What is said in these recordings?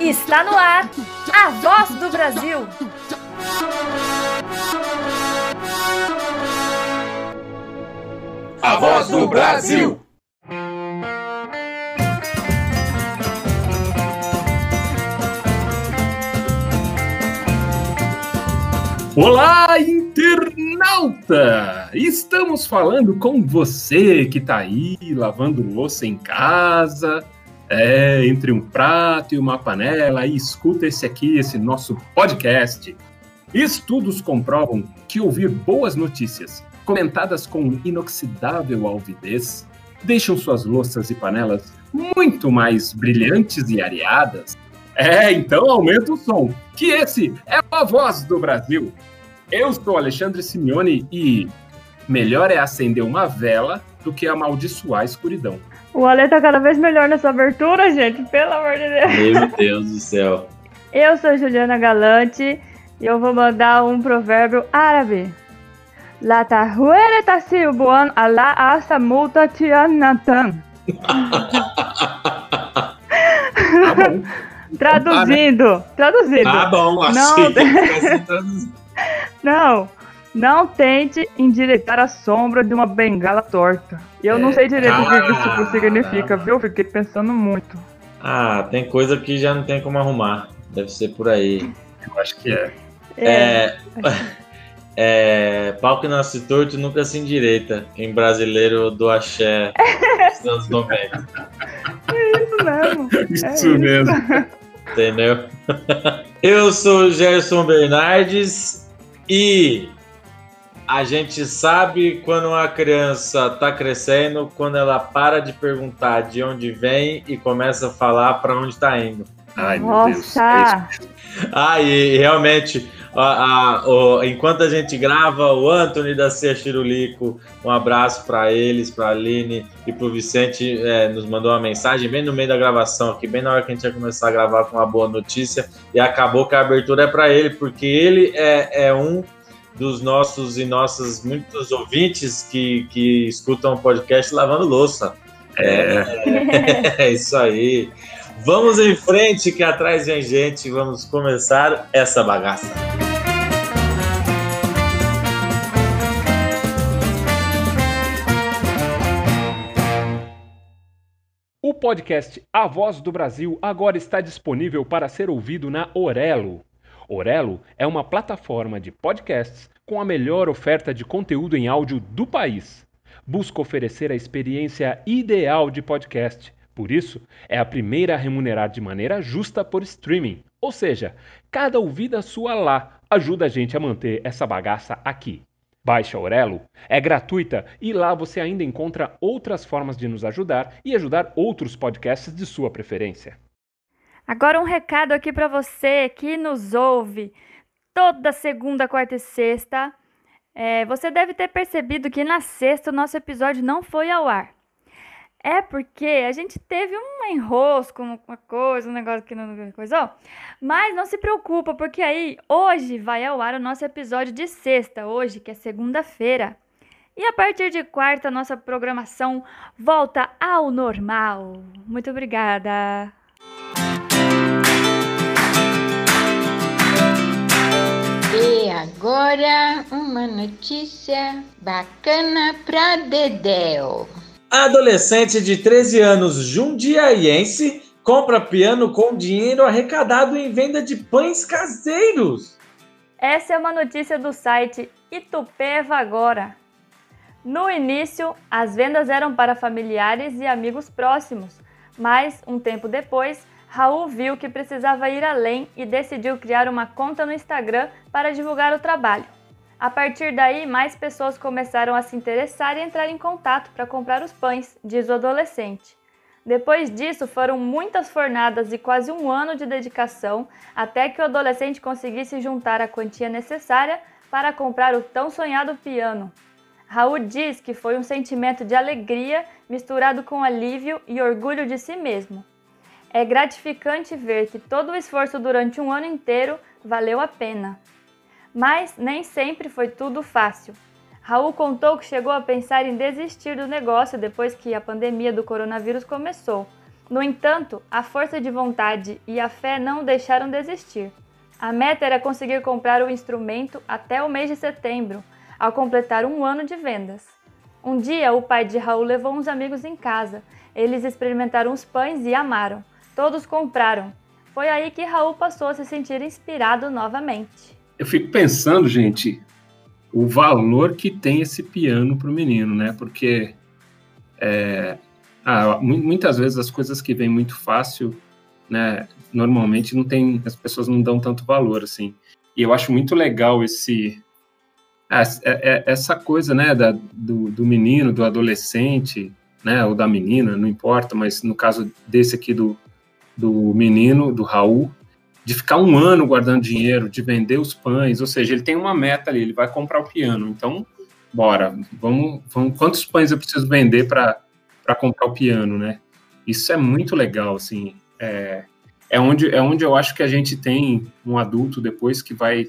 Está no ar a voz do Brasil. A voz do Brasil. Olá, internauta! Estamos falando com você que está aí lavando louça em casa, é, entre um prato e uma panela, e escuta esse aqui, esse nosso podcast. Estudos comprovam que ouvir boas notícias, comentadas com inoxidável alvidez, deixam suas louças e panelas muito mais brilhantes e areadas. É, então aumenta o som, que esse é a voz do Brasil. Eu sou Alexandre Simeone e melhor é acender uma vela do que amaldiçoar a escuridão. O Ale tá cada vez melhor nessa abertura, gente, pelo amor de Deus. Meu Deus do céu. Eu sou Juliana Galante e eu vou mandar um provérbio árabe. La tahuere tasibuan ala asa multa tianatan. Tá. Traduzindo, traduzindo. Tá bom, assim. Não. assim traduzido. Não, não tente endireitar a sombra de uma bengala torta. Eu não É, sei direito o que cara. isso significa, viu? Fiquei pensando muito. Ah, tem coisa que já não tem como arrumar. Deve ser por aí. Eu acho que é. É. É, pau que nasce torto nunca se endireita. Em brasileiro do axé dos anos 90. isso mesmo. Isso É isso. mesmo. Entendeu? Eu sou o Gerson Bernardes e a gente sabe quando uma criança está crescendo, quando ela para de perguntar de onde vem e começa a falar para onde está indo. Ai, meu Deus. É Nossa! Ah, e realmente, a- a- o- enquanto a gente grava, o Anthony da Cia Chirulico, um abraço para eles, para a Aline e para o Vicente, é, nos mandou uma mensagem bem no meio da gravação, aqui, bem na hora que a gente ia começar a gravar com uma boa notícia, e acabou que a abertura é para ele, porque ele é, é um dos nossos e nossas muitos ouvintes que, que escutam o podcast lavando louça. É, É isso aí. Vamos em frente, que atrás vem gente. Vamos começar essa bagaça. O podcast A Voz do Brasil agora está disponível para ser ouvido na Orelo. Orelo é uma plataforma de podcasts com a melhor oferta de conteúdo em áudio do país. Busca oferecer a experiência ideal de podcast. Por isso, é a primeira a remunerar de maneira justa por streaming. Ou seja, cada ouvida sua lá ajuda a gente a manter essa bagaça aqui. Baixe a Aurelo, é gratuita e lá você ainda encontra outras formas de nos ajudar e ajudar outros podcasts de sua preferência. Agora um recado aqui para você que nos ouve toda segunda, quarta e sexta. É, você deve ter percebido que na sexta o nosso episódio não foi ao ar. É porque a gente teve um enrosco, uma coisa, um negócio que não coisou. Mas não se preocupa, porque aí hoje vai ao ar o nosso episódio de sexta, hoje que é segunda-feira. E a partir de quarta, nossa programação volta ao normal. Muito obrigada. Agora uma notícia bacana pra Dedéu. Adolescente de 13 anos jundiaiense compra piano com dinheiro arrecadado em venda de pães caseiros. Essa é uma notícia do site Itupeva Agora. No início, as vendas eram para familiares e amigos próximos, mas um tempo depois, Raul viu que precisava ir além e decidiu criar uma conta no Instagram para divulgar o trabalho. A partir daí, mais pessoas começaram a se interessar e entrar em contato para comprar os pães, diz o adolescente. Depois disso, foram muitas fornadas e quase um ano de dedicação até que o adolescente conseguisse juntar a quantia necessária para comprar o tão sonhado piano. Raul diz que foi um sentimento de alegria misturado com alívio e orgulho de si mesmo. É gratificante ver que todo o esforço durante um ano inteiro valeu a pena. Mas nem sempre foi tudo fácil. Raul contou que chegou a pensar em desistir do negócio depois que a pandemia do coronavírus começou. No entanto, a força de vontade e a fé não deixaram desistir. A meta era conseguir comprar o instrumento até o mês de setembro, ao completar um ano de vendas. Um dia, o pai de Raul levou uns amigos em casa. Eles experimentaram os pães e amaram. Todos compraram. Foi aí que Raul passou a se sentir inspirado novamente. Eu fico pensando, gente, o valor que tem esse piano para o menino, né? Porque é, ah, muitas vezes as coisas que vêm muito fácil, né? Normalmente não tem, as pessoas não dão tanto valor assim. E eu acho muito legal esse é, é, essa coisa, né, da, do, do menino, do adolescente, né, ou da menina, não importa, mas no caso desse aqui do, do menino, do Raul, de ficar um ano guardando dinheiro, de vender os pães, ou seja, ele tem uma meta ali, ele vai comprar o piano. Então, bora, vamos, vamos quantos pães eu preciso vender para comprar o piano, né? Isso é muito legal, assim. É, é, onde, é onde eu acho que a gente tem um adulto depois que vai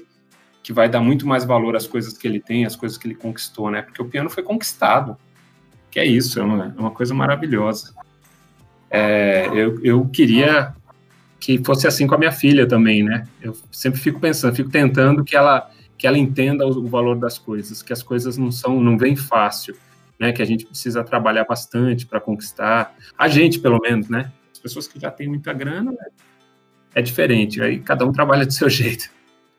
que vai dar muito mais valor às coisas que ele tem, às coisas que ele conquistou, né? Porque o piano foi conquistado. Que é isso, é uma, é uma coisa maravilhosa. É, eu, eu queria que fosse assim com a minha filha também, né? Eu sempre fico pensando, fico tentando que ela que ela entenda o, valor das coisas, que as coisas não são, não vem fácil, né? Que a gente precisa trabalhar bastante para conquistar. A gente, pelo menos, né? As pessoas que já têm muita grana, né? é diferente. Aí cada um trabalha do seu jeito.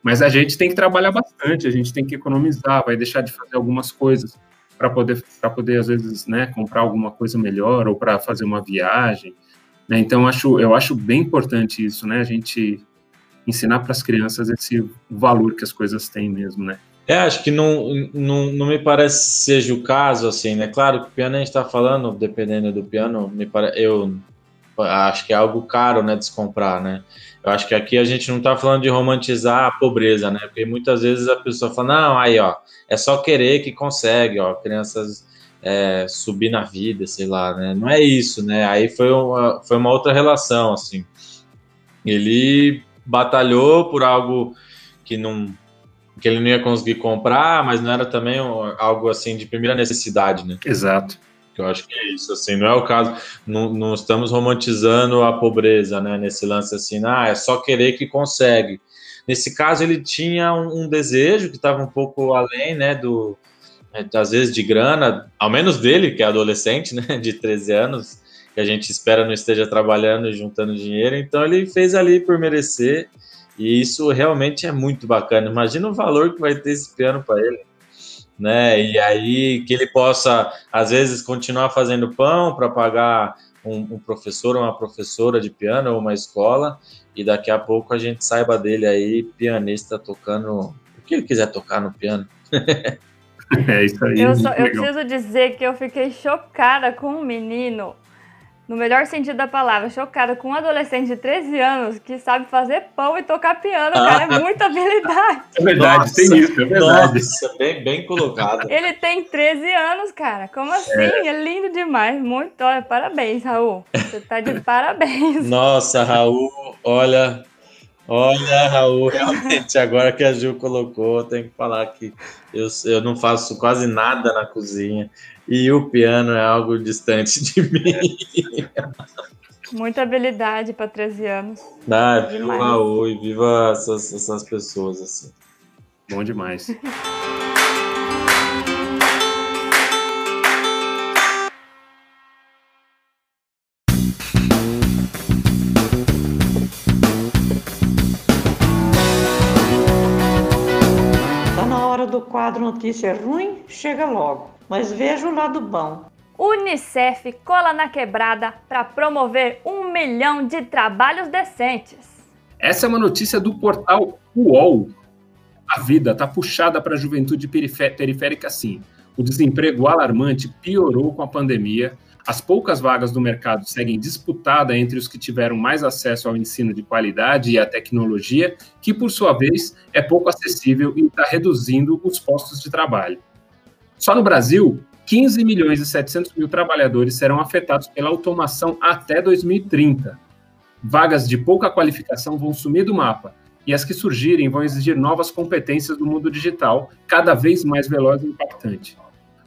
Mas a gente tem que trabalhar bastante, a gente tem que economizar, vai deixar de fazer algumas coisas para poder, para poder às vezes, né, comprar alguma coisa melhor ou para fazer uma viagem. Né? Então, acho, eu acho bem importante isso, né? A gente ensinar para as crianças esse valor que as coisas têm mesmo, né? É, acho que não, não, não me parece seja o caso, assim, né? Claro que o piano a gente está falando, dependendo do piano, me pare... eu acho que é algo caro, né, de se comprar, né? Eu acho que aqui a gente não está falando de romantizar a pobreza, né? Porque muitas vezes a pessoa fala, não, aí, ó, é só querer que consegue, ó, crianças é, subir na vida, sei lá, né? Não é isso, né? Aí foi uma, foi uma outra relação, assim. Ele batalhou por algo que não que ele não ia conseguir comprar, mas não era também algo assim de primeira necessidade, né? Exato. Eu acho que é isso, assim, não é o caso, não, não estamos romantizando a pobreza, né, nesse lance assim, ah, é só querer que consegue. Nesse caso, ele tinha um, um desejo que estava um pouco além, né, do, é, às vezes de grana, ao menos dele, que é adolescente, né, de 13 anos, que a gente espera não esteja trabalhando e juntando dinheiro, então ele fez ali por merecer, e isso realmente é muito bacana. Imagina o valor que vai ter esse piano para ele né? E aí que ele possa, às vezes, continuar fazendo pão para pagar um, um, professor ou uma professora de piano ou uma escola, e daqui a pouco a gente saiba dele aí, pianista tocando o que ele quiser tocar no piano. é isso aí. Eu, só, eu preciso dizer que eu fiquei chocada com um menino no melhor sentido da palavra, chocada com um adolescente de 13 anos que sabe fazer pão e tocar piano, cara, é muita habilidade. É verdade, nossa, tem isso, é verdade. Nossa, bem, bem colocado. Ele tem 13 anos, cara, como assim? É, é lindo demais, muito, olha, parabéns, Raul, você tá de parabéns. Nossa, Raul, olha, olha, Raul, realmente, agora que a Gil colocou, tem que falar que eu, eu não faço quase nada na cozinha, e o piano é algo distante de mim. Muita habilidade para 13 anos. Ah, viva o Raul e viva essas, essas pessoas, assim. Bom demais. quadro Notícia Ruim? Chega logo mas veja o lado bom. Unicef cola na quebrada para promover um milhão de trabalhos decentes. Essa é uma notícia do portal UOL. A vida está puxada para a juventude periférica sim. O desemprego alarmante piorou com a pandemia. As poucas vagas do mercado seguem disputada entre os que tiveram mais acesso ao ensino de qualidade e à tecnologia, que por sua vez é pouco acessível e está reduzindo os postos de trabalho. Só no Brasil, 15 milhões e 700 mil trabalhadores serão afetados pela automação até 2030. Vagas de pouca qualificação vão sumir do mapa e as que surgirem vão exigir novas competências do mundo digital, cada vez mais veloz e impactante.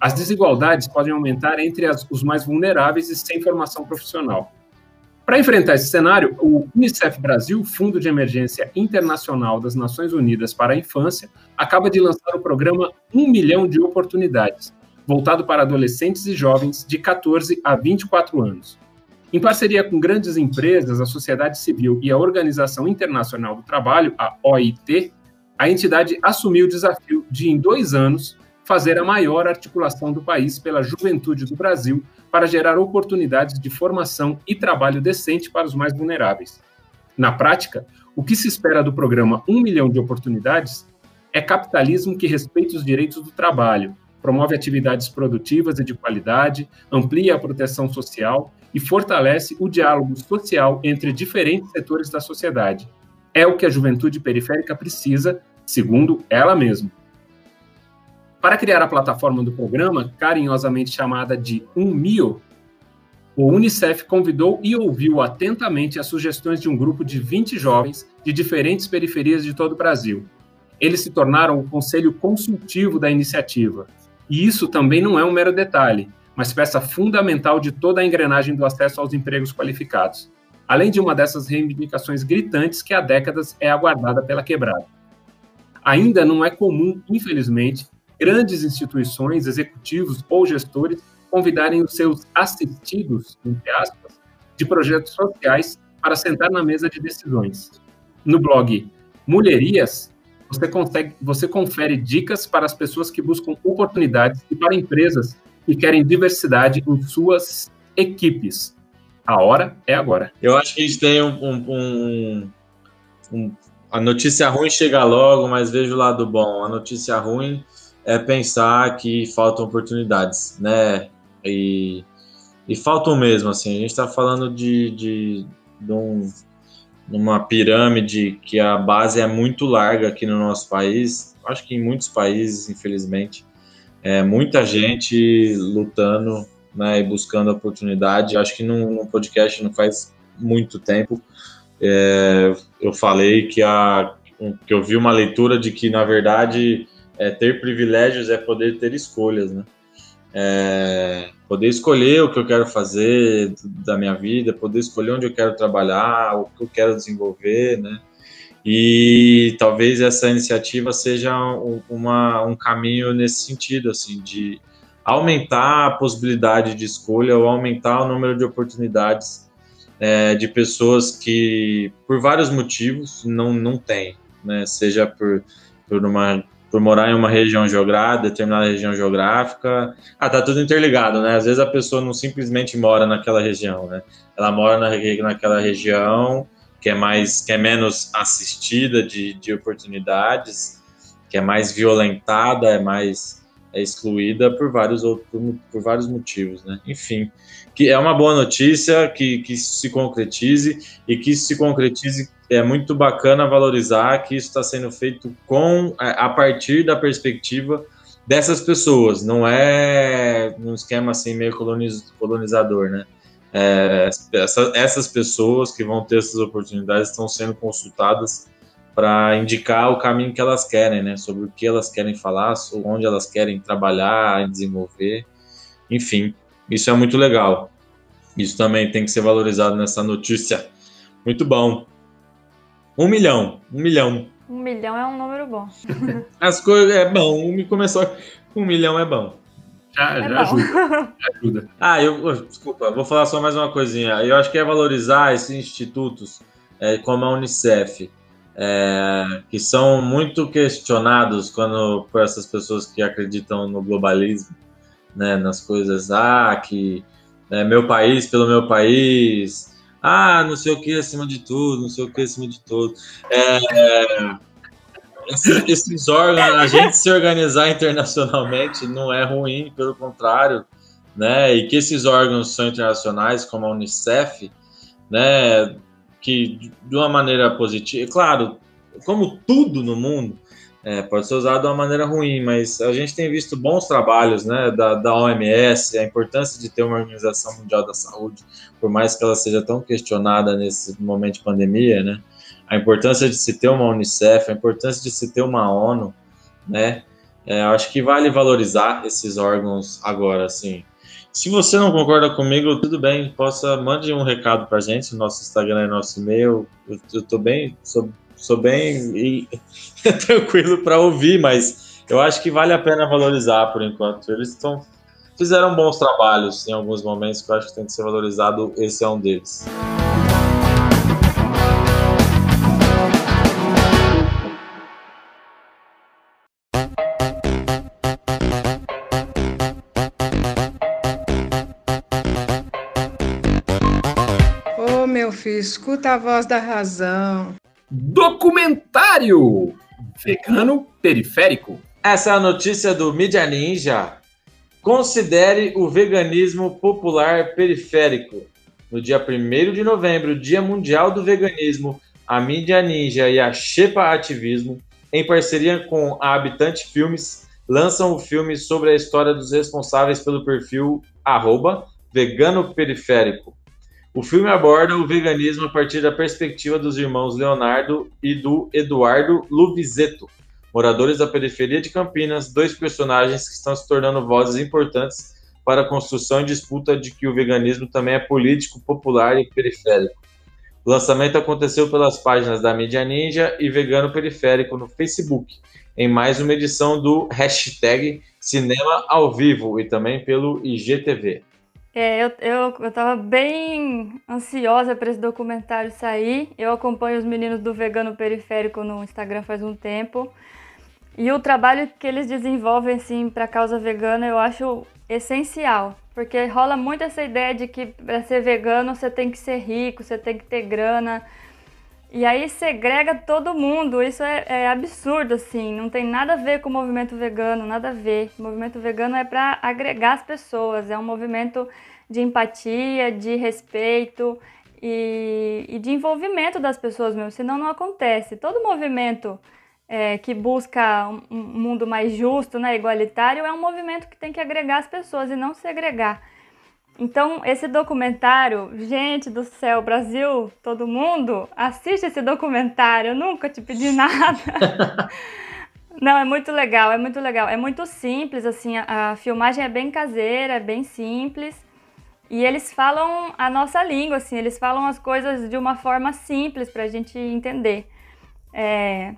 As desigualdades podem aumentar entre as, os mais vulneráveis e sem formação profissional. Para enfrentar esse cenário, o Unicef Brasil, Fundo de Emergência Internacional das Nações Unidas para a Infância, acaba de lançar o programa 1 Milhão de Oportunidades, voltado para adolescentes e jovens de 14 a 24 anos. Em parceria com grandes empresas, a sociedade civil e a Organização Internacional do Trabalho, a OIT, a entidade assumiu o desafio de, em dois anos, fazer a maior articulação do país pela juventude do Brasil para gerar oportunidades de formação e trabalho decente para os mais vulneráveis. Na prática, o que se espera do programa Um Milhão de Oportunidades é capitalismo que respeite os direitos do trabalho, promove atividades produtivas e de qualidade, amplia a proteção social e fortalece o diálogo social entre diferentes setores da sociedade. É o que a juventude periférica precisa, segundo ela mesma. Para criar a plataforma do programa, carinhosamente chamada de UNMIO, o Unicef convidou e ouviu atentamente as sugestões de um grupo de 20 jovens de diferentes periferias de todo o Brasil. Eles se tornaram o conselho consultivo da iniciativa. E isso também não é um mero detalhe, mas peça fundamental de toda a engrenagem do acesso aos empregos qualificados, além de uma dessas reivindicações gritantes que há décadas é aguardada pela quebrada. Ainda não é comum, infelizmente, grandes instituições, executivos ou gestores convidarem os seus assistidos, entre aspas, de projetos sociais para sentar na mesa de decisões. No blog Mulherias, você, consegue, você confere dicas para as pessoas que buscam oportunidades e para empresas que querem diversidade em suas equipes. A hora é agora. Eu acho que a gente tem um, um, um, um a notícia ruim chega logo, mas vejo o lado bom. A notícia ruim é pensar que faltam oportunidades, né? E, e faltam mesmo, assim. A gente está falando de, de, de um, uma pirâmide que a base é muito larga aqui no nosso país. Acho que em muitos países, infelizmente, é muita gente lutando né, e buscando oportunidade. Acho que num, num podcast não faz muito tempo é, eu falei que, a, que eu vi uma leitura de que, na verdade, é, ter privilégios é poder ter escolhas, né? É, poder escolher o que eu quero fazer da minha vida, poder escolher onde eu quero trabalhar, o que eu quero desenvolver, né? E talvez essa iniciativa seja um, uma, um caminho nesse sentido, assim, de aumentar a possibilidade de escolha ou aumentar o número de oportunidades é, de pessoas que, por vários motivos, não, não têm, né? Seja por, por uma por morar em uma região geográfica, determinada região geográfica. Ah, tá tudo interligado, né? Às vezes a pessoa não simplesmente mora naquela região, né? Ela mora na, naquela região que é mais, que é menos assistida de, de oportunidades, que é mais violentada, é mais é excluída por vários outros, por, por vários motivos, né? Enfim, que é uma boa notícia que, que isso se concretize e que isso se concretize é muito bacana valorizar que isso está sendo feito com a partir da perspectiva dessas pessoas, não é um esquema assim meio coloniz, colonizador, né? É, essa, essas pessoas que vão ter essas oportunidades estão sendo consultadas para indicar o caminho que elas querem, né? Sobre o que elas querem falar, sobre onde elas querem trabalhar, desenvolver, enfim, isso é muito legal. Isso também tem que ser valorizado nessa notícia. Muito bom. Um milhão. Um milhão. Um milhão é um número bom. As coisas. É bom. Um, começou. Um milhão é bom. Já, é já. Ajuda, ajuda. Ah, eu. Desculpa, vou falar só mais uma coisinha. Eu acho que é valorizar esses institutos é, como a Unicef. É, que são muito questionados quando por essas pessoas que acreditam no globalismo, né, nas coisas, ah, que é, meu país pelo meu país, ah, não sei o que acima de tudo, não sei o que acima de tudo. É, esses, esses órgãos, a gente se organizar internacionalmente não é ruim, pelo contrário, né? E que esses órgãos são internacionais, como a Unicef, né? Que de uma maneira positiva, claro, como tudo no mundo, é, pode ser usado de uma maneira ruim, mas a gente tem visto bons trabalhos né, da, da OMS, a importância de ter uma Organização Mundial da Saúde, por mais que ela seja tão questionada nesse momento de pandemia, né, a importância de se ter uma Unicef, a importância de se ter uma ONU, né? É, acho que vale valorizar esses órgãos agora, assim. Se você não concorda comigo, tudo bem, possa mande um recado pra gente, nosso Instagram é nosso e-mail. Eu, eu tô bem, sou, sou bem e, tranquilo para ouvir, mas eu acho que vale a pena valorizar por enquanto. Eles estão fizeram bons trabalhos em alguns momentos que eu acho que tem que ser valorizado. Esse é um deles. Escuta a voz da razão. Documentário vegano periférico. Essa é a notícia do Mídia Ninja. Considere o veganismo popular periférico. No dia 1 de novembro, Dia Mundial do Veganismo, a Mídia Ninja e a Shepa Ativismo, em parceria com a Habitante Filmes, lançam o filme sobre a história dos responsáveis pelo perfil arroba, vegano periférico. O filme aborda o veganismo a partir da perspectiva dos irmãos Leonardo e do Eduardo Luvizetto, moradores da periferia de Campinas, dois personagens que estão se tornando vozes importantes para a construção e disputa de que o veganismo também é político, popular e periférico. O lançamento aconteceu pelas páginas da Mídia Ninja e Vegano Periférico no Facebook, em mais uma edição do hashtag Cinema ao Vivo e também pelo IGTV. É, eu, eu, eu tava bem ansiosa para esse documentário sair. Eu acompanho os meninos do Vegano Periférico no Instagram faz um tempo. E o trabalho que eles desenvolvem assim, para a causa vegana eu acho essencial. Porque rola muito essa ideia de que para ser vegano você tem que ser rico, você tem que ter grana. E aí segrega todo mundo. Isso é, é, absurdo, assim. Não tem nada a ver com o movimento vegano, nada a ver. O movimento vegano é para agregar as pessoas. É um movimento de empatia, de respeito e, e de envolvimento das pessoas mesmo. Senão não acontece. Todo movimento é, que busca um mundo mais justo, né, igualitário, é um movimento que tem que agregar as pessoas e não segregar. Então, esse documentário, gente do céu, Brasil, todo mundo, assiste esse documentário, eu nunca te pedi nada. Não, é muito legal, é muito legal. É muito simples, assim, a, a, filmagem é bem caseira, é bem simples. E eles falam a nossa língua, assim, eles falam as coisas de uma forma simples pra gente entender. É,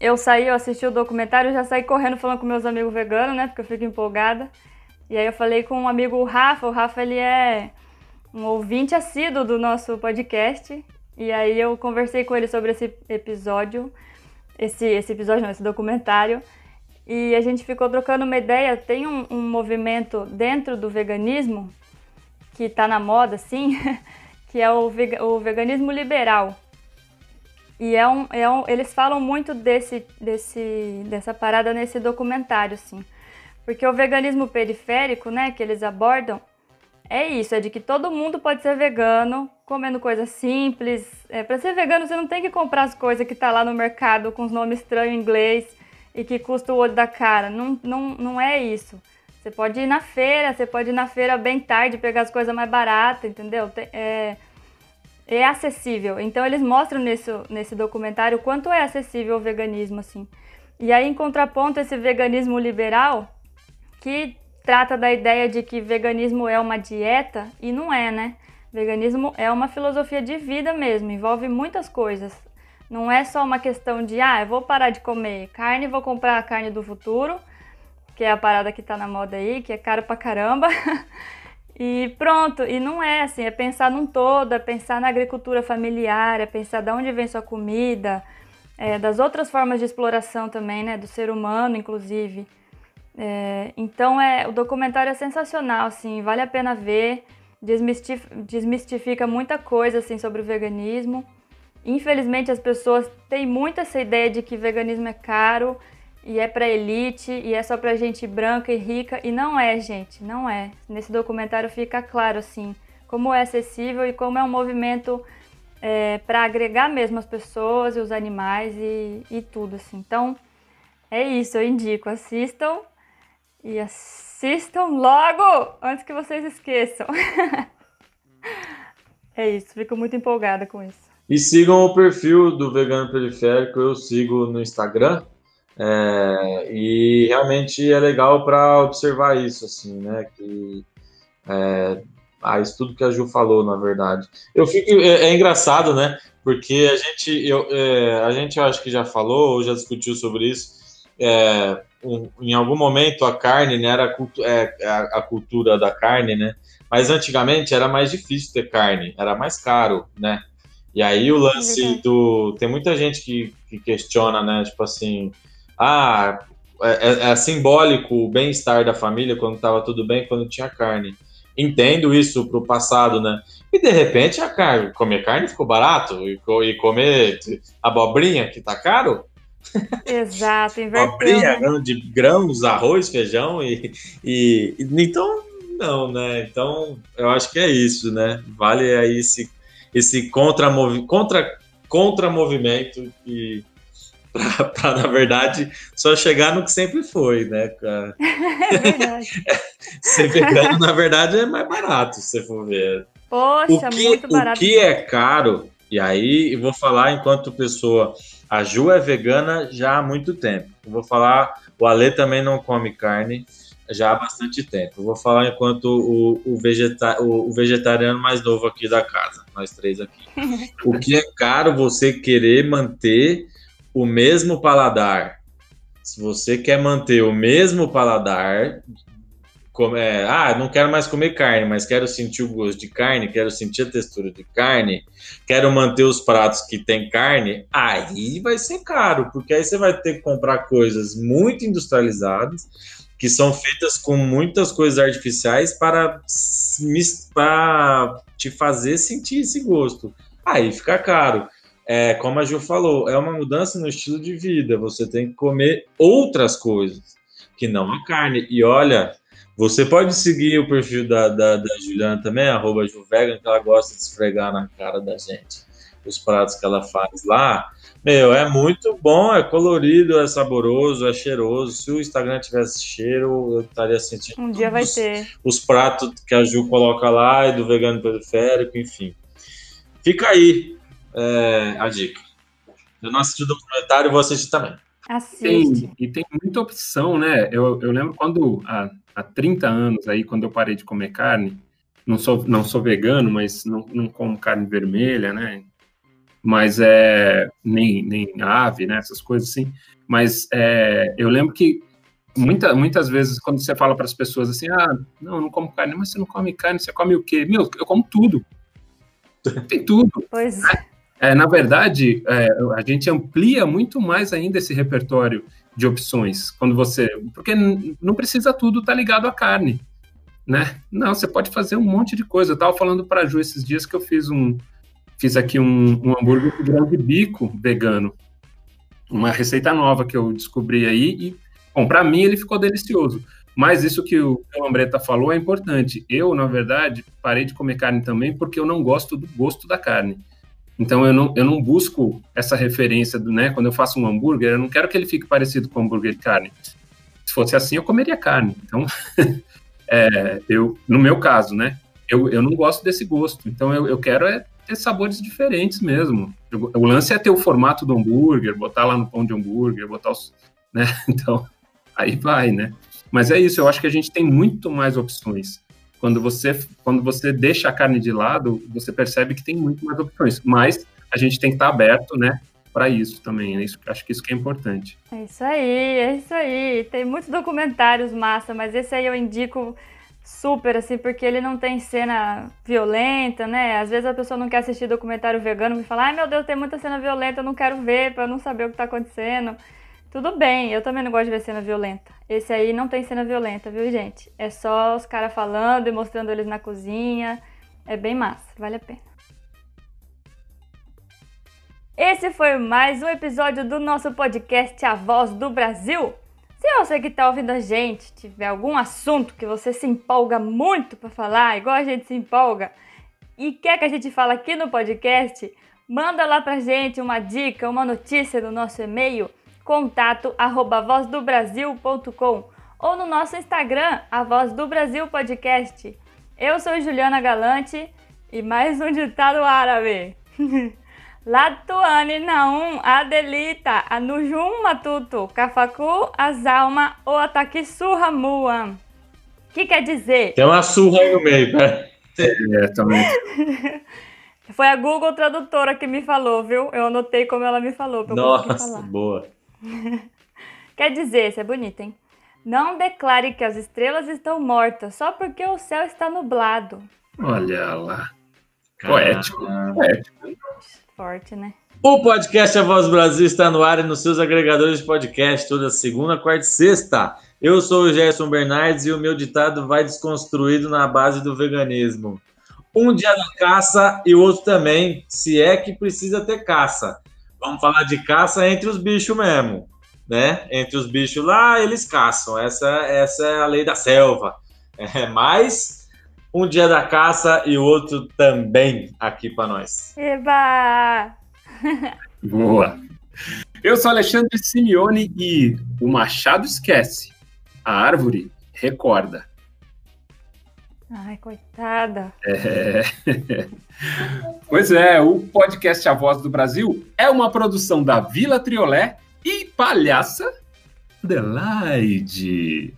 eu saí, eu assisti o documentário, já saí correndo falando com meus amigos veganos, né? Porque eu fico empolgada. E aí eu falei com um amigo, o Rafa. O Rafa, ele é um ouvinte assíduo do nosso podcast. E aí eu conversei com ele sobre esse episódio. Esse, esse episódio, não, esse documentário. E a gente ficou trocando uma ideia. Tem um, um movimento dentro do veganismo que está na moda, assim, que é o, o veganismo liberal. E é um, é um, eles falam muito desse, desse, dessa parada nesse documentário, assim. Porque o veganismo periférico, né, que eles abordam, é isso, é de que todo mundo pode ser vegano, comendo coisas simples. É, para ser vegano, você não tem que comprar as coisas que tá lá no mercado com os nomes estranhos em inglês e que custa o olho da cara. Não, não, não é isso. Você pode ir na feira, você pode ir na feira bem tarde, pegar as coisas mais baratas, entendeu? É, é acessível. Então eles mostram nesse, nesse documentário quanto é acessível o veganismo, assim. E aí, em contraponto, esse veganismo liberal, que trata da ideia de que veganismo é uma dieta, e não é, né? Veganismo é uma filosofia de vida mesmo, envolve muitas coisas. Não é só uma questão de, ah, eu vou parar de comer carne, vou comprar a carne do futuro, que é a parada que tá na moda aí, que é caro pra caramba. e pronto, e não é assim, é pensar num todo, é pensar na agricultura familiar, é pensar de onde vem sua comida, é, das outras formas de exploração também, né, do ser humano, inclusive. É, então é, o documentário é sensacional, assim, vale a pena ver, desmistifica, desmistifica muita coisa assim sobre o veganismo. Infelizmente as pessoas têm muito essa ideia de que veganismo é caro e é para elite e é só para gente branca e rica e não é, gente, não é. Nesse documentário fica claro assim como é acessível e como é um movimento é, para agregar mesmo as pessoas e os animais e, e tudo assim. Então é isso, eu indico, assistam e assistam logo antes que vocês esqueçam. é isso, fico muito empolgada com isso. E sigam o perfil do Vegano Periférico, eu sigo no Instagram. É, e realmente é legal para observar isso, assim, né? Que é, ah, isso tudo que a Ju falou, na verdade. Eu fico é, é engraçado, né? Porque a gente, eu, é, a gente eu acho que já falou ou já discutiu sobre isso. É, um, em algum momento a carne né, era a, é, a, a, cultura da carne, né? Mas antigamente era mais difícil ter carne, era mais caro, né? E aí o lance do. Tem muita gente que, que questiona, né? Tipo assim, ah, é, é, é simbólico o bem-estar da família quando estava tudo bem, quando tinha carne. Entendo isso pro passado, né? E de repente a carne, comer carne ficou barato e, e comer abobrinha que tá caro. Exato, inverteu. Abobrinha né? de grãos, arroz, feijão e, e, e então não, né? Então eu acho que é isso, né? Vale aí esse esse contra-movimento contra, contra -movimento que para, na verdade, só chegar no que sempre foi, né? É verdade. Ser vegano, na verdade, é mais barato, se você for ver. Poxa, o que, muito barato. O que é caro, e aí vou falar enquanto pessoa. A Ju é vegana já há muito tempo. Eu vou falar, o Ale também não come carne já há bastante tempo. Eu vou falar enquanto o, o, vegeta, o, o, vegetariano mais novo aqui da casa, nós três aqui. o que é caro você querer manter o mesmo paladar. Se você quer manter o mesmo paladar, como é, ah, não quero mais comer carne, mas quero sentir o gosto de carne, quero sentir a textura de carne, quero manter os pratos que tem carne, aí vai ser caro, porque aí você vai ter que comprar coisas muito industrializadas que são feitas com muitas coisas artificiais para, para te fazer sentir esse gosto. Aí fica caro. É, como a Ju falou, é uma mudança no estilo de vida. Você tem que comer outras coisas que não a carne. E olha, você pode seguir o perfil da, da, da Juliana também, arroba Juvegan, que ela gosta de esfregar na cara da gente os pratos que ela faz lá. Meu, é muito bom, é colorido, é saboroso, é cheiroso. Se o Instagram tivesse cheiro, eu estaria sentindo. Um dia vai ter. Os pratos que a Ju coloca lá e do vegano periférico, enfim. Fica aí é, a dica. Eu não assisti o documentário, vou assistir também. Assiste. Tem, e tem muita opção, né? Eu, eu lembro quando, há, há 30 anos, aí, quando eu parei de comer carne, não sou, não sou vegano, mas não, não como carne vermelha, né? mas é nem, nem ave, né, essas coisas assim. Mas é, eu lembro que muita, muitas vezes quando você fala para as pessoas assim, ah, não, não como carne, mas você não come carne, você come o quê? Meu, eu como tudo. Tem tudo. Pois é. é na verdade, é, a gente amplia muito mais ainda esse repertório de opções quando você, porque não precisa tudo estar tá ligado à carne, né? Não, você pode fazer um monte de coisa. Eu falando para a Ju esses dias que eu fiz um, fiz aqui um, um hambúrguer de bico vegano. Uma receita nova que eu descobri aí e, bom, para mim ele ficou delicioso. Mas isso que o, que o Ambreta falou é importante. Eu, na verdade, parei de comer carne também porque eu não gosto do gosto da carne. Então eu não, eu não busco essa referência do, né? Quando eu faço um hambúrguer, eu não quero que ele fique parecido com um hambúrguer de carne. Se fosse assim, eu comeria carne. Então, é, eu, no meu caso, né? Eu, eu não gosto desse gosto. Então eu, eu quero é ter sabores diferentes mesmo. O lance é ter o formato do hambúrguer, botar lá no pão de hambúrguer, botar os. Né? Então, aí vai, né? Mas é isso, eu acho que a gente tem muito mais opções. Quando você, quando você deixa a carne de lado, você percebe que tem muito mais opções. Mas a gente tem que estar aberto, né? Para isso também. Né? Isso, acho que isso que é importante. É isso aí, é isso aí. Tem muitos documentários massa, mas esse aí eu indico super, assim, porque ele não tem cena violenta, né? Às vezes a pessoa não quer assistir documentário vegano e fala, ai meu Deus, tem muita cena violenta, eu não quero ver para não saber o que tá acontecendo. Tudo bem, eu também não gosto de ver cena violenta. Esse aí não tem cena violenta, viu, gente? É só os caras falando e mostrando eles na cozinha. É bem massa, vale a pena. Esse foi mais um episódio do nosso podcast A Voz do Brasil. Se você que está ouvindo a gente tiver algum assunto que você se empolga muito para falar, igual a gente se empolga, e quer que a gente fale aqui no podcast, manda lá pra gente uma dica, uma notícia no nosso e-mail contato arroba vozdobrasil.com ou no nosso Instagram, a Voz do Brasil Podcast. Eu sou Juliana Galante e mais um ditado árabe. Latuane Naum, Adelita, Anujum Matuto, Cafacu, Azalma, Oatakisurra Muam. O que quer dizer? Tem uma surra aí no meio, pera. É, também. Foi a Google Tradutora que me falou, viu? Eu anotei como ela me falou Nossa, falar. boa. Quer dizer, isso é bonito, hein? Não declare que as estrelas estão mortas só porque o céu está nublado. Olha lá. Poético. Poético. Forte, né? O podcast A Voz Brasil está no ar e nos seus agregadores de podcast toda segunda, quarta e sexta. Eu sou o Gerson Bernardes e o meu ditado vai desconstruído na base do veganismo. Um dia da caça e o outro também, se é que precisa ter caça. Vamos falar de caça entre os bichos mesmo, né? Entre os bichos lá, eles caçam. Essa, essa é a lei da selva. É, mas um dia da caça e o outro também aqui para nós. Eba! Boa. Eu sou Alexandre Simeone e o machado esquece, a árvore recorda. Ai, coitada. É. Pois é, o podcast A Voz do Brasil é uma produção da Vila Triolé e Palhaça Adelaide.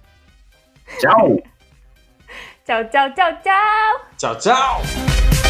Tchau! Tchau, tchau, tchau, tchau! Tchau, tchau!